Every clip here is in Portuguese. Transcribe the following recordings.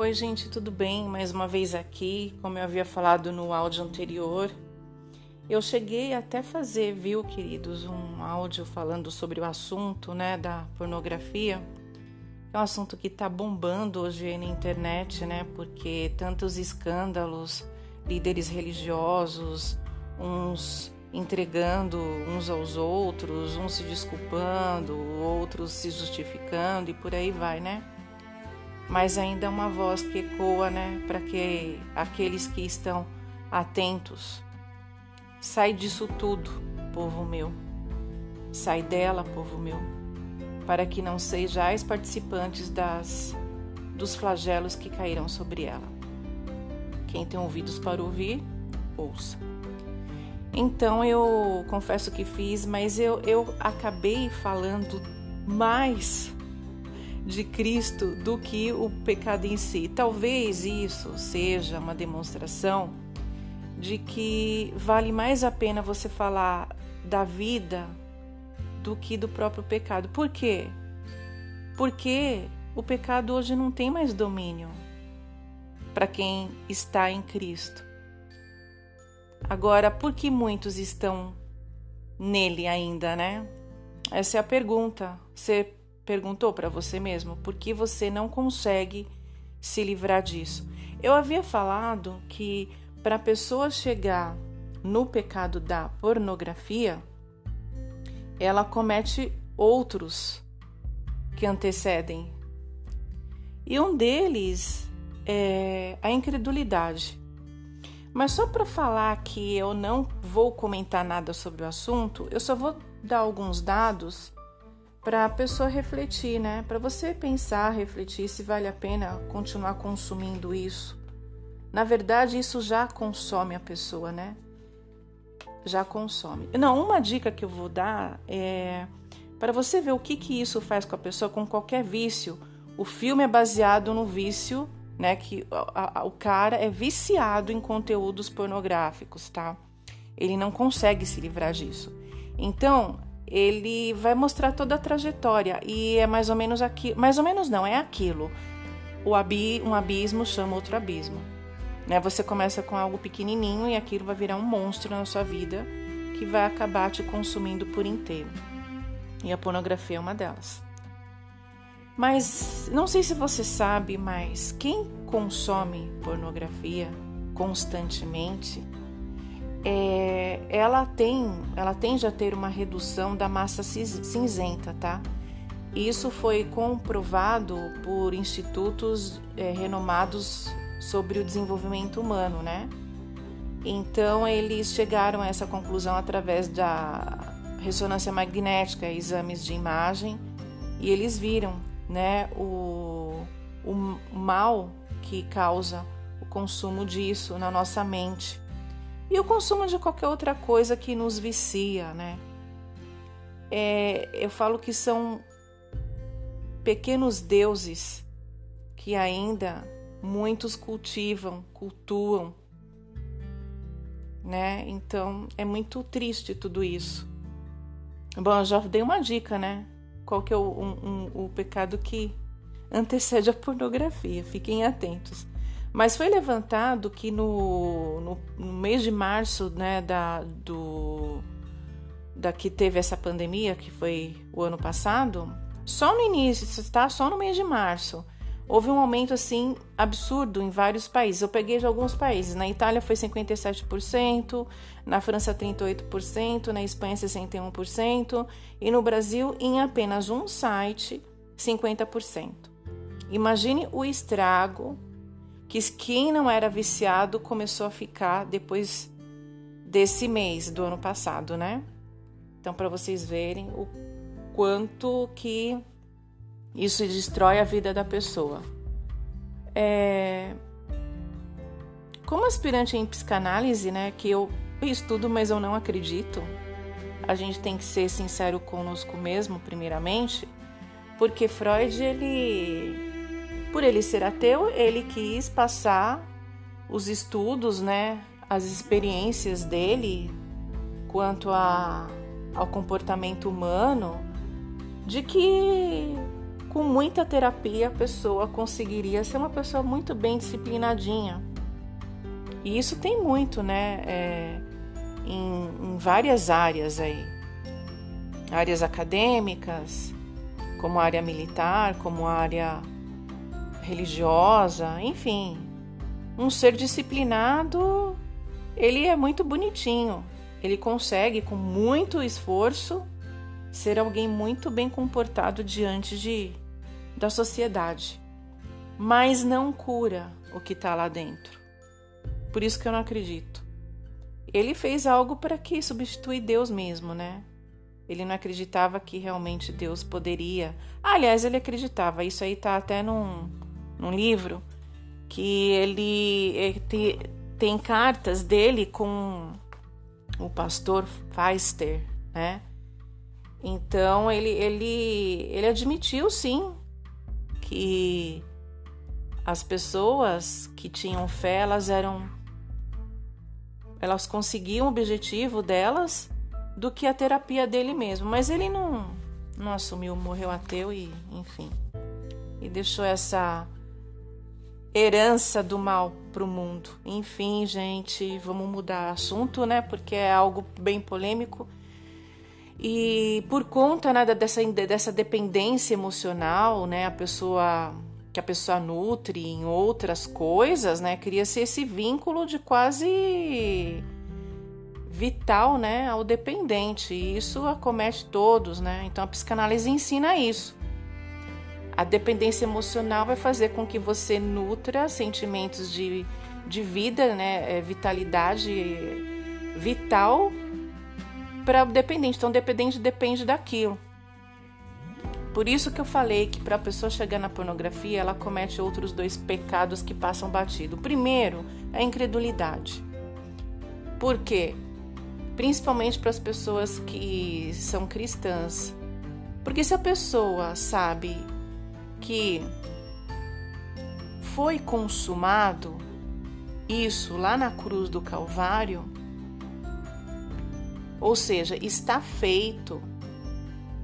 Oi, gente, tudo bem? Mais uma vez aqui, como eu havia falado no áudio anterior. Eu cheguei até fazer, viu, queridos, um áudio falando sobre o assunto, né, da pornografia. É um assunto que tá bombando hoje na internet, né, porque tantos escândalos, líderes religiosos, uns entregando uns aos outros, uns se desculpando, outros se justificando e por aí vai, né? Mas ainda é uma voz que ecoa, né, para que aqueles que estão atentos. Sai disso tudo, povo meu. Sai dela, povo meu, para que não sejais participantes das dos flagelos que cairão sobre ela. Quem tem ouvidos para ouvir, ouça. Então eu confesso que fiz, mas eu, eu acabei falando mais de Cristo do que o pecado em si. Talvez isso seja uma demonstração de que vale mais a pena você falar da vida do que do próprio pecado. Por quê? Porque o pecado hoje não tem mais domínio para quem está em Cristo. Agora, por que muitos estão nele ainda, né? Essa é a pergunta. Você perguntou para você mesmo por que você não consegue se livrar disso? Eu havia falado que para a pessoa chegar no pecado da pornografia, ela comete outros que antecedem. E um deles é a incredulidade. Mas só para falar que eu não vou comentar nada sobre o assunto, eu só vou dar alguns dados para a pessoa refletir, né? Para você pensar, refletir se vale a pena continuar consumindo isso. Na verdade, isso já consome a pessoa, né? Já consome. Não, uma dica que eu vou dar é para você ver o que, que isso faz com a pessoa, com qualquer vício. O filme é baseado no vício né? Que a, a, o cara é viciado em conteúdos pornográficos, tá? Ele não consegue se livrar disso. Então, ele vai mostrar toda a trajetória e é mais ou menos aqui, mais ou menos não, é aquilo. O abi, um abismo chama outro abismo. Né? Você começa com algo pequenininho e aquilo vai virar um monstro na sua vida que vai acabar te consumindo por inteiro. E a pornografia é uma delas. Mas não sei se você sabe, mas quem consome pornografia constantemente, é, ela tem, ela tende a ter uma redução da massa cinzenta, tá? Isso foi comprovado por institutos é, renomados sobre o desenvolvimento humano, né? Então eles chegaram a essa conclusão através da ressonância magnética, exames de imagem, e eles viram né, o, o mal que causa o consumo disso na nossa mente e o consumo de qualquer outra coisa que nos vicia, né? É, eu falo que são pequenos deuses que ainda muitos cultivam, cultuam, né? Então é muito triste tudo isso. Bom, eu já dei uma dica, né? qual que é o, um, um, o pecado que antecede a pornografia. Fiquem atentos. Mas foi levantado que no, no, no, mês de março, né, da, do, da que teve essa pandemia, que foi o ano passado, só no início, está só no mês de março, houve um aumento assim absurdo em vários países. Eu peguei de alguns países. Na Itália foi 57%, na França 38%, na Espanha 61% e no Brasil em apenas um site 50%. Imagine o estrago que quem não era viciado começou a ficar depois desse mês do ano passado, né? Então para vocês verem o quanto que isso destrói a vida da pessoa. É... Como aspirante em psicanálise, né, que eu estudo, mas eu não acredito, a gente tem que ser sincero conosco mesmo, primeiramente, porque Freud, ele, por ele ser ateu, ele quis passar os estudos, né, as experiências dele quanto a, ao comportamento humano, de que com muita terapia a pessoa conseguiria ser uma pessoa muito bem disciplinadinha. E isso tem muito, né? É, em, em várias áreas aí. Áreas acadêmicas, como área militar, como área religiosa, enfim. Um ser disciplinado, ele é muito bonitinho. Ele consegue, com muito esforço, ser alguém muito bem comportado diante de, da sociedade. Mas não cura o que está lá dentro. Por isso que eu não acredito. Ele fez algo para que substituir Deus mesmo, né? Ele não acreditava que realmente Deus poderia. aliás, ele acreditava. Isso aí tá até num, num livro que ele, ele te, tem cartas dele com o pastor Feister, né? Então ele, ele, ele admitiu sim que as pessoas que tinham fé elas eram elas conseguiam o objetivo delas do que a terapia dele mesmo. Mas ele não, não assumiu, morreu ateu e, enfim, e deixou essa herança do mal para o mundo. Enfim, gente, vamos mudar assunto, né? Porque é algo bem polêmico. E por conta né, dessa, dessa dependência emocional, né, a pessoa que a pessoa nutre em outras coisas, né? Cria-se esse vínculo de quase vital, né, ao dependente. E isso acomete todos, né? Então a psicanálise ensina isso. A dependência emocional vai fazer com que você nutra sentimentos de, de vida, né, é, vitalidade vital para o dependente. Então, o dependente depende daquilo. Por isso que eu falei que para a pessoa chegar na pornografia, ela comete outros dois pecados que passam batido. O primeiro é a incredulidade. Por quê? Principalmente para as pessoas que são cristãs. Porque se a pessoa sabe que foi consumado isso lá na cruz do Calvário, ou seja, está feito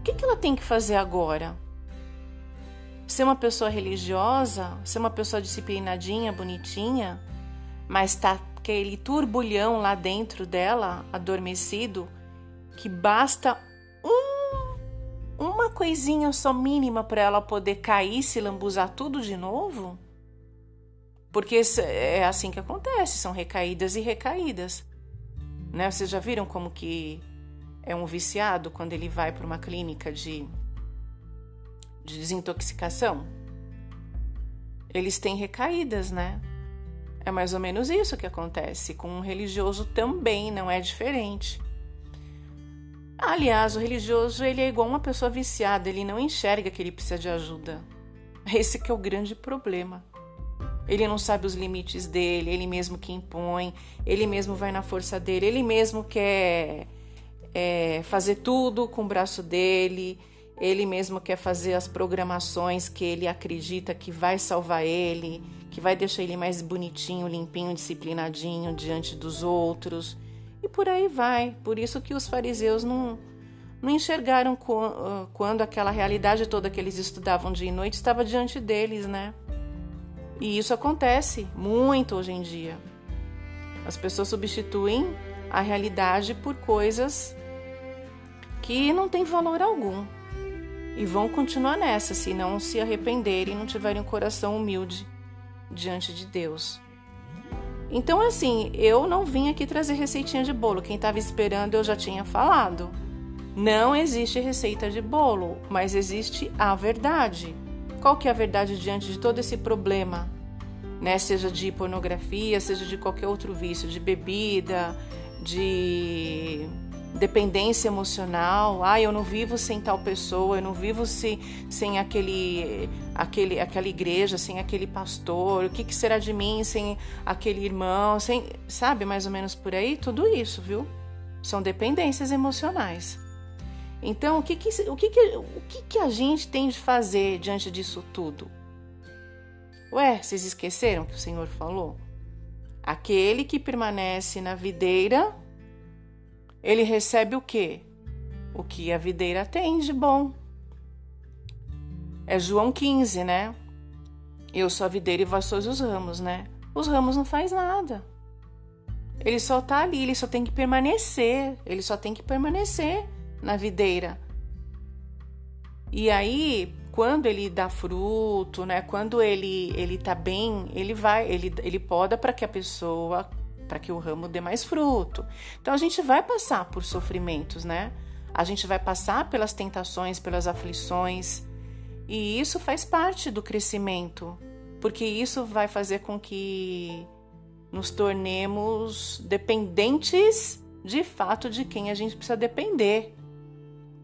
que, que ela tem que fazer agora? Ser uma pessoa religiosa, ser uma pessoa disciplinadinha, bonitinha, mas tá aquele turbulhão lá dentro dela, adormecido, que basta uma coisinha só mínima para ela poder cair, se lambuzar tudo de novo? Porque é assim que acontece, são recaídas e recaídas. Né? Vocês já viram como que é um viciado quando ele vai para uma clínica de, de desintoxicação? Eles têm recaídas, né? É mais ou menos isso que acontece. Com um religioso também não é diferente. Aliás, o religioso ele é igual uma pessoa viciada, ele não enxerga que ele precisa de ajuda. Esse que é o grande problema. Ele não sabe os limites dele, ele mesmo que impõe, ele mesmo vai na força dele, ele mesmo quer é, fazer tudo com o braço dele, ele mesmo quer fazer as programações que ele acredita que vai salvar ele, que vai deixar ele mais bonitinho, limpinho, disciplinadinho diante dos outros. E por aí vai. Por isso que os fariseus não, não enxergaram ah, quando aquela realidade toda que eles estudavam dia e noite estava diante deles, né? E isso acontece muito hoje em dia. As pessoas substituem a realidade por coisas que não tem valor algum e vão continuar nessa se não se arrependerem e não tiverem um coração humilde diante de Deus. Então, assim, eu não vim aqui trazer receitinha de bolo. Quem estava esperando eu já tinha falado. Não existe receita de bolo, mas existe a verdade. Qual que é a verdade diante de todo esse problema? Né? Seja de pornografia, seja de qualquer outro vício, de bebida, de dependência emocional. Ah, eu não vivo sem tal pessoa, eu não vivo sem, sem aquele, aquele, aquela igreja, sem aquele pastor. O que, que será de mim sem aquele irmão? Sem, sabe, mais ou menos por aí? Tudo isso, viu? São dependências emocionais. Então, o que, que, o que, que, o que, que a gente tem de fazer diante disso tudo? Ué, vocês esqueceram que o Senhor falou? Aquele que permanece na videira ele recebe o quê? O que a videira tem de bom. É João 15, né? Eu sou a videira e vós sois os ramos, né? Os ramos não faz nada. Ele só tá ali, ele só tem que permanecer, ele só tem que permanecer na videira. E aí, quando ele dá fruto, né? Quando ele ele tá bem, ele vai, ele ele poda para que a pessoa, para que o ramo dê mais fruto. Então a gente vai passar por sofrimentos, né? A gente vai passar pelas tentações, pelas aflições, e isso faz parte do crescimento, porque isso vai fazer com que nos tornemos dependentes de fato de quem a gente precisa depender.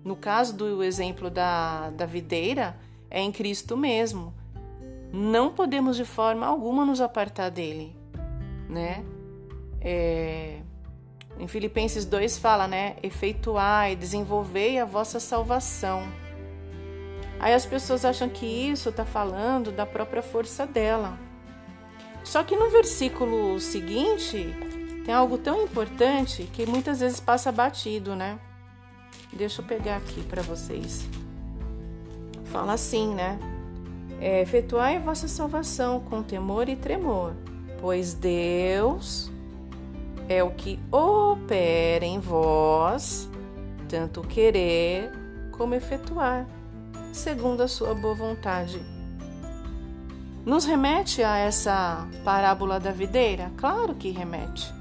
No caso do exemplo da, da videira, é em Cristo mesmo. Não podemos de forma alguma nos apartar dele, né? É, em Filipenses 2 fala, né? Efetuai, desenvolvei a vossa salvação. Aí as pessoas acham que isso está falando da própria força dela. Só que no versículo seguinte tem algo tão importante que muitas vezes passa batido, né? Deixa eu pegar aqui para vocês. Fala assim, né? É, Efetuai a vossa salvação com temor e tremor, pois Deus é o que opera em vós, tanto querer como efetuar, segundo a sua boa vontade nos remete a essa parábola da videira? Claro que remete.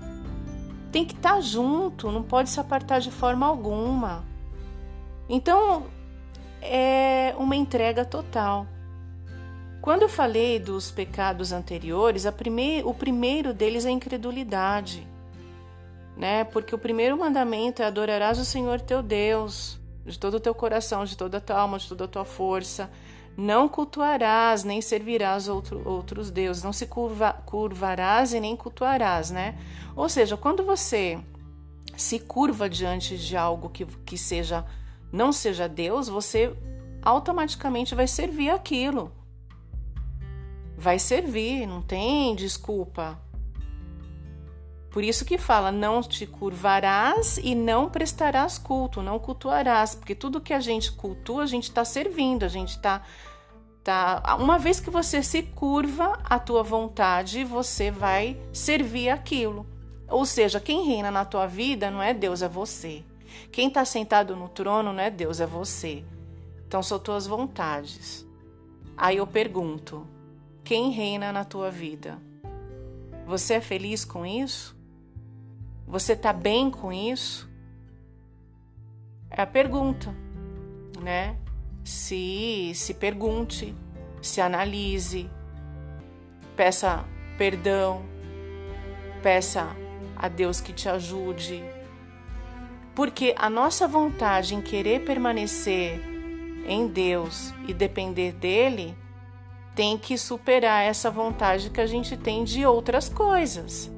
Tem que estar junto, não pode se apartar de forma alguma. Então, é uma entrega total. Quando eu falei dos pecados anteriores, o primeiro deles é a incredulidade, né? Porque o primeiro mandamento é adorarás o Senhor teu Deus de todo o teu coração, de toda a tua alma, de toda a tua força. Não cultuarás, nem servirás outro, outros deuses, não se curva, curvarás e nem cultuarás, né? Ou seja, quando você se curva diante de algo que, que seja não seja Deus, você automaticamente vai servir aquilo. Vai servir, não tem desculpa. Por isso que fala: não te curvarás e não prestarás culto, não cultuarás, porque tudo que a gente cultua, a gente está servindo, a gente está. Tá, uma vez que você se curva à tua vontade, você vai servir aquilo. Ou seja, quem reina na tua vida não é Deus, é você. Quem está sentado no trono não é Deus, é você. Então são tuas vontades. Aí eu pergunto: quem reina na tua vida? Você é feliz com isso? Você está bem com isso? É a pergunta, né? Se se pergunte, se analise, peça perdão, peça a Deus que te ajude. Porque a nossa vontade em querer permanecer em Deus e depender dele tem que superar essa vontade que a gente tem de outras coisas.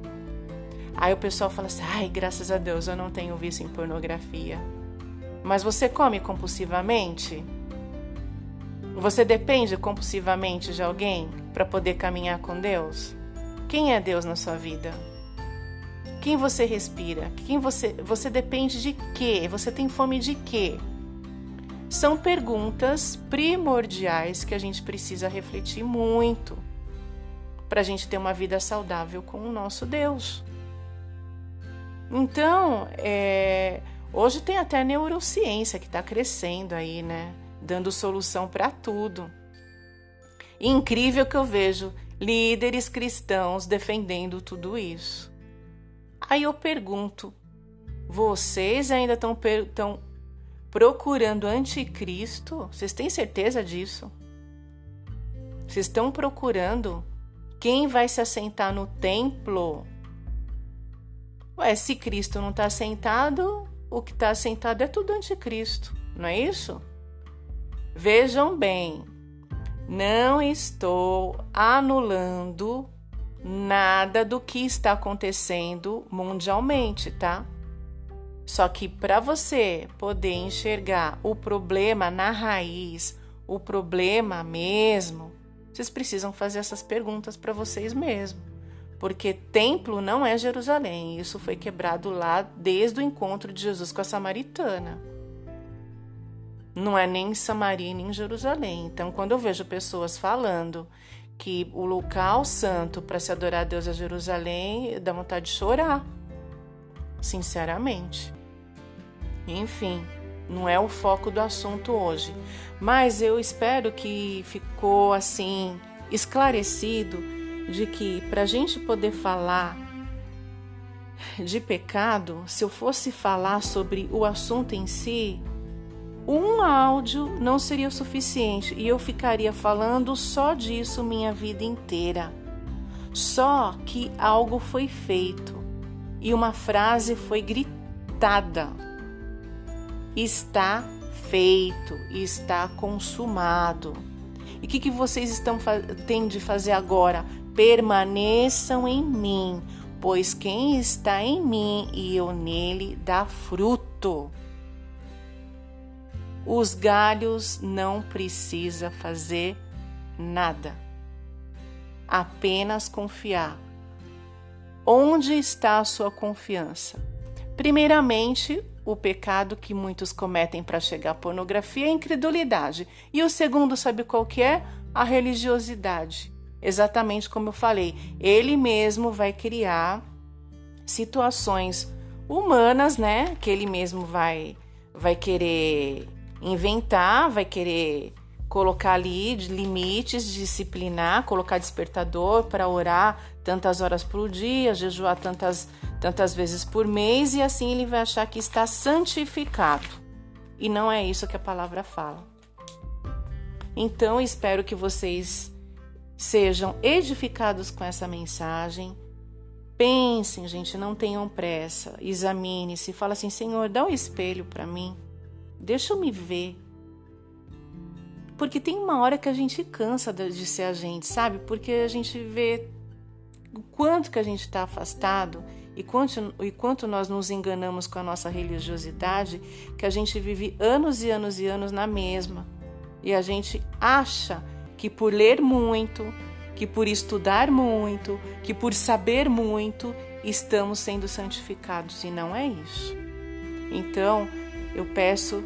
Aí o pessoal fala assim: ai, graças a Deus eu não tenho vício em pornografia. Mas você come compulsivamente? Você depende compulsivamente de alguém para poder caminhar com Deus? Quem é Deus na sua vida? Quem você respira? Quem você você depende de quê? Você tem fome de quê? São perguntas primordiais que a gente precisa refletir muito para a gente ter uma vida saudável com o nosso Deus. Então, é, hoje tem até neurociência que está crescendo aí, né? Dando solução para tudo. Incrível que eu vejo líderes cristãos defendendo tudo isso. Aí eu pergunto: vocês ainda estão procurando anticristo? Vocês têm certeza disso? Vocês estão procurando quem vai se assentar no templo Ué, se Cristo não está sentado, o que está sentado é tudo anticristo, não é isso? Vejam bem, não estou anulando nada do que está acontecendo mundialmente, tá? Só que para você poder enxergar o problema na raiz, o problema mesmo, vocês precisam fazer essas perguntas para vocês mesmos porque templo não é Jerusalém. Isso foi quebrado lá desde o encontro de Jesus com a samaritana. não é nem em Samaria nem em Jerusalém. Então, quando eu vejo pessoas falando que o local santo para se adorar a Deus é Jerusalém, dá vontade de chorar, sinceramente. Enfim, não é o foco do assunto hoje, mas eu espero que ficou assim esclarecido de que para a gente poder falar de pecado, se eu fosse falar sobre o assunto em si, um áudio não seria o suficiente e eu ficaria falando só disso minha vida inteira. Só que algo foi feito e uma frase foi gritada. Está feito, está consumado. E o que, que vocês estão têm de fazer agora? Permaneçam em mim, pois quem está em mim e eu nele dá fruto. Os galhos não precisa fazer nada. Apenas confiar. Onde está a sua confiança? Primeiramente, o pecado que muitos cometem para chegar à pornografia é a incredulidade. E o segundo, sabe qual que é? A religiosidade. Exatamente como eu falei, ele mesmo vai criar situações humanas, né? Que ele mesmo vai vai querer inventar, vai querer colocar ali limites, disciplinar, colocar despertador para orar tantas horas por dia, jejuar tantas, tantas vezes por mês e assim ele vai achar que está santificado. E não é isso que a palavra fala. Então, espero que vocês sejam edificados com essa mensagem. Pensem, gente, não tenham pressa. Examine-se, fala assim: Senhor, dá o um espelho para mim. Deixa eu me ver. Porque tem uma hora que a gente cansa de ser a gente, sabe? Porque a gente vê o quanto que a gente está afastado e quanto, e quanto nós nos enganamos com a nossa religiosidade, que a gente vive anos e anos e anos na mesma. E a gente acha que por ler muito, que por estudar muito, que por saber muito, estamos sendo santificados. E não é isso. Então, eu peço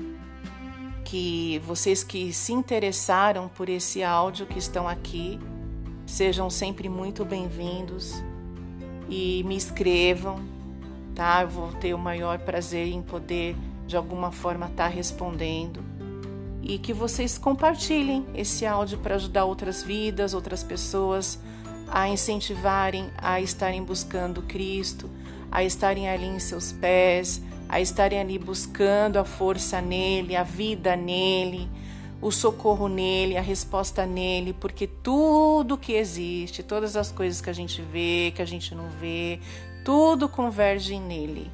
que vocês que se interessaram por esse áudio que estão aqui sejam sempre muito bem-vindos e me escrevam, tá? Eu vou ter o maior prazer em poder de alguma forma estar tá respondendo e que vocês compartilhem esse áudio para ajudar outras vidas, outras pessoas a incentivarem a estarem buscando Cristo, a estarem ali em seus pés, a estarem ali buscando a força nele, a vida nele, o socorro nele, a resposta nele, porque tudo que existe, todas as coisas que a gente vê, que a gente não vê, tudo converge nele.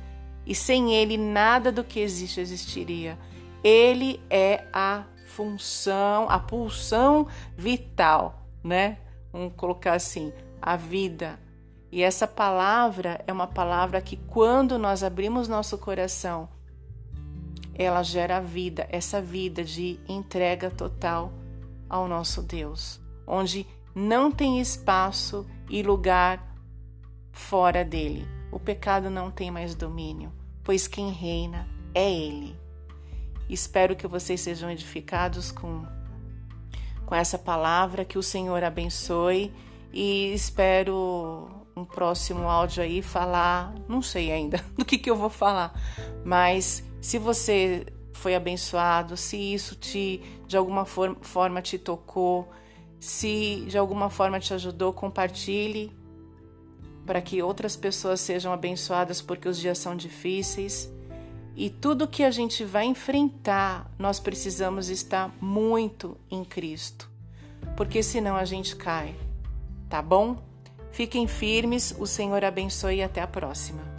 E sem ele nada do que existe existiria. Ele é a função, a pulsão vital, né? Vamos colocar assim, a vida, e essa palavra é uma palavra que, quando nós abrimos nosso coração, ela gera vida, essa vida de entrega total ao nosso Deus, onde não tem espaço e lugar fora dele. O pecado não tem mais domínio, pois quem reina é Ele. Espero que vocês sejam edificados com, com essa palavra, que o Senhor abençoe e espero um próximo áudio aí falar, não sei ainda do que, que eu vou falar, mas se você foi abençoado, se isso te de alguma forma, te tocou, se de alguma forma te ajudou, compartilhe para que outras pessoas sejam abençoadas, porque os dias são difíceis. E tudo que a gente vai enfrentar, nós precisamos estar muito em Cristo, porque senão a gente cai, tá bom? Fiquem firmes, o Senhor abençoe e até a próxima.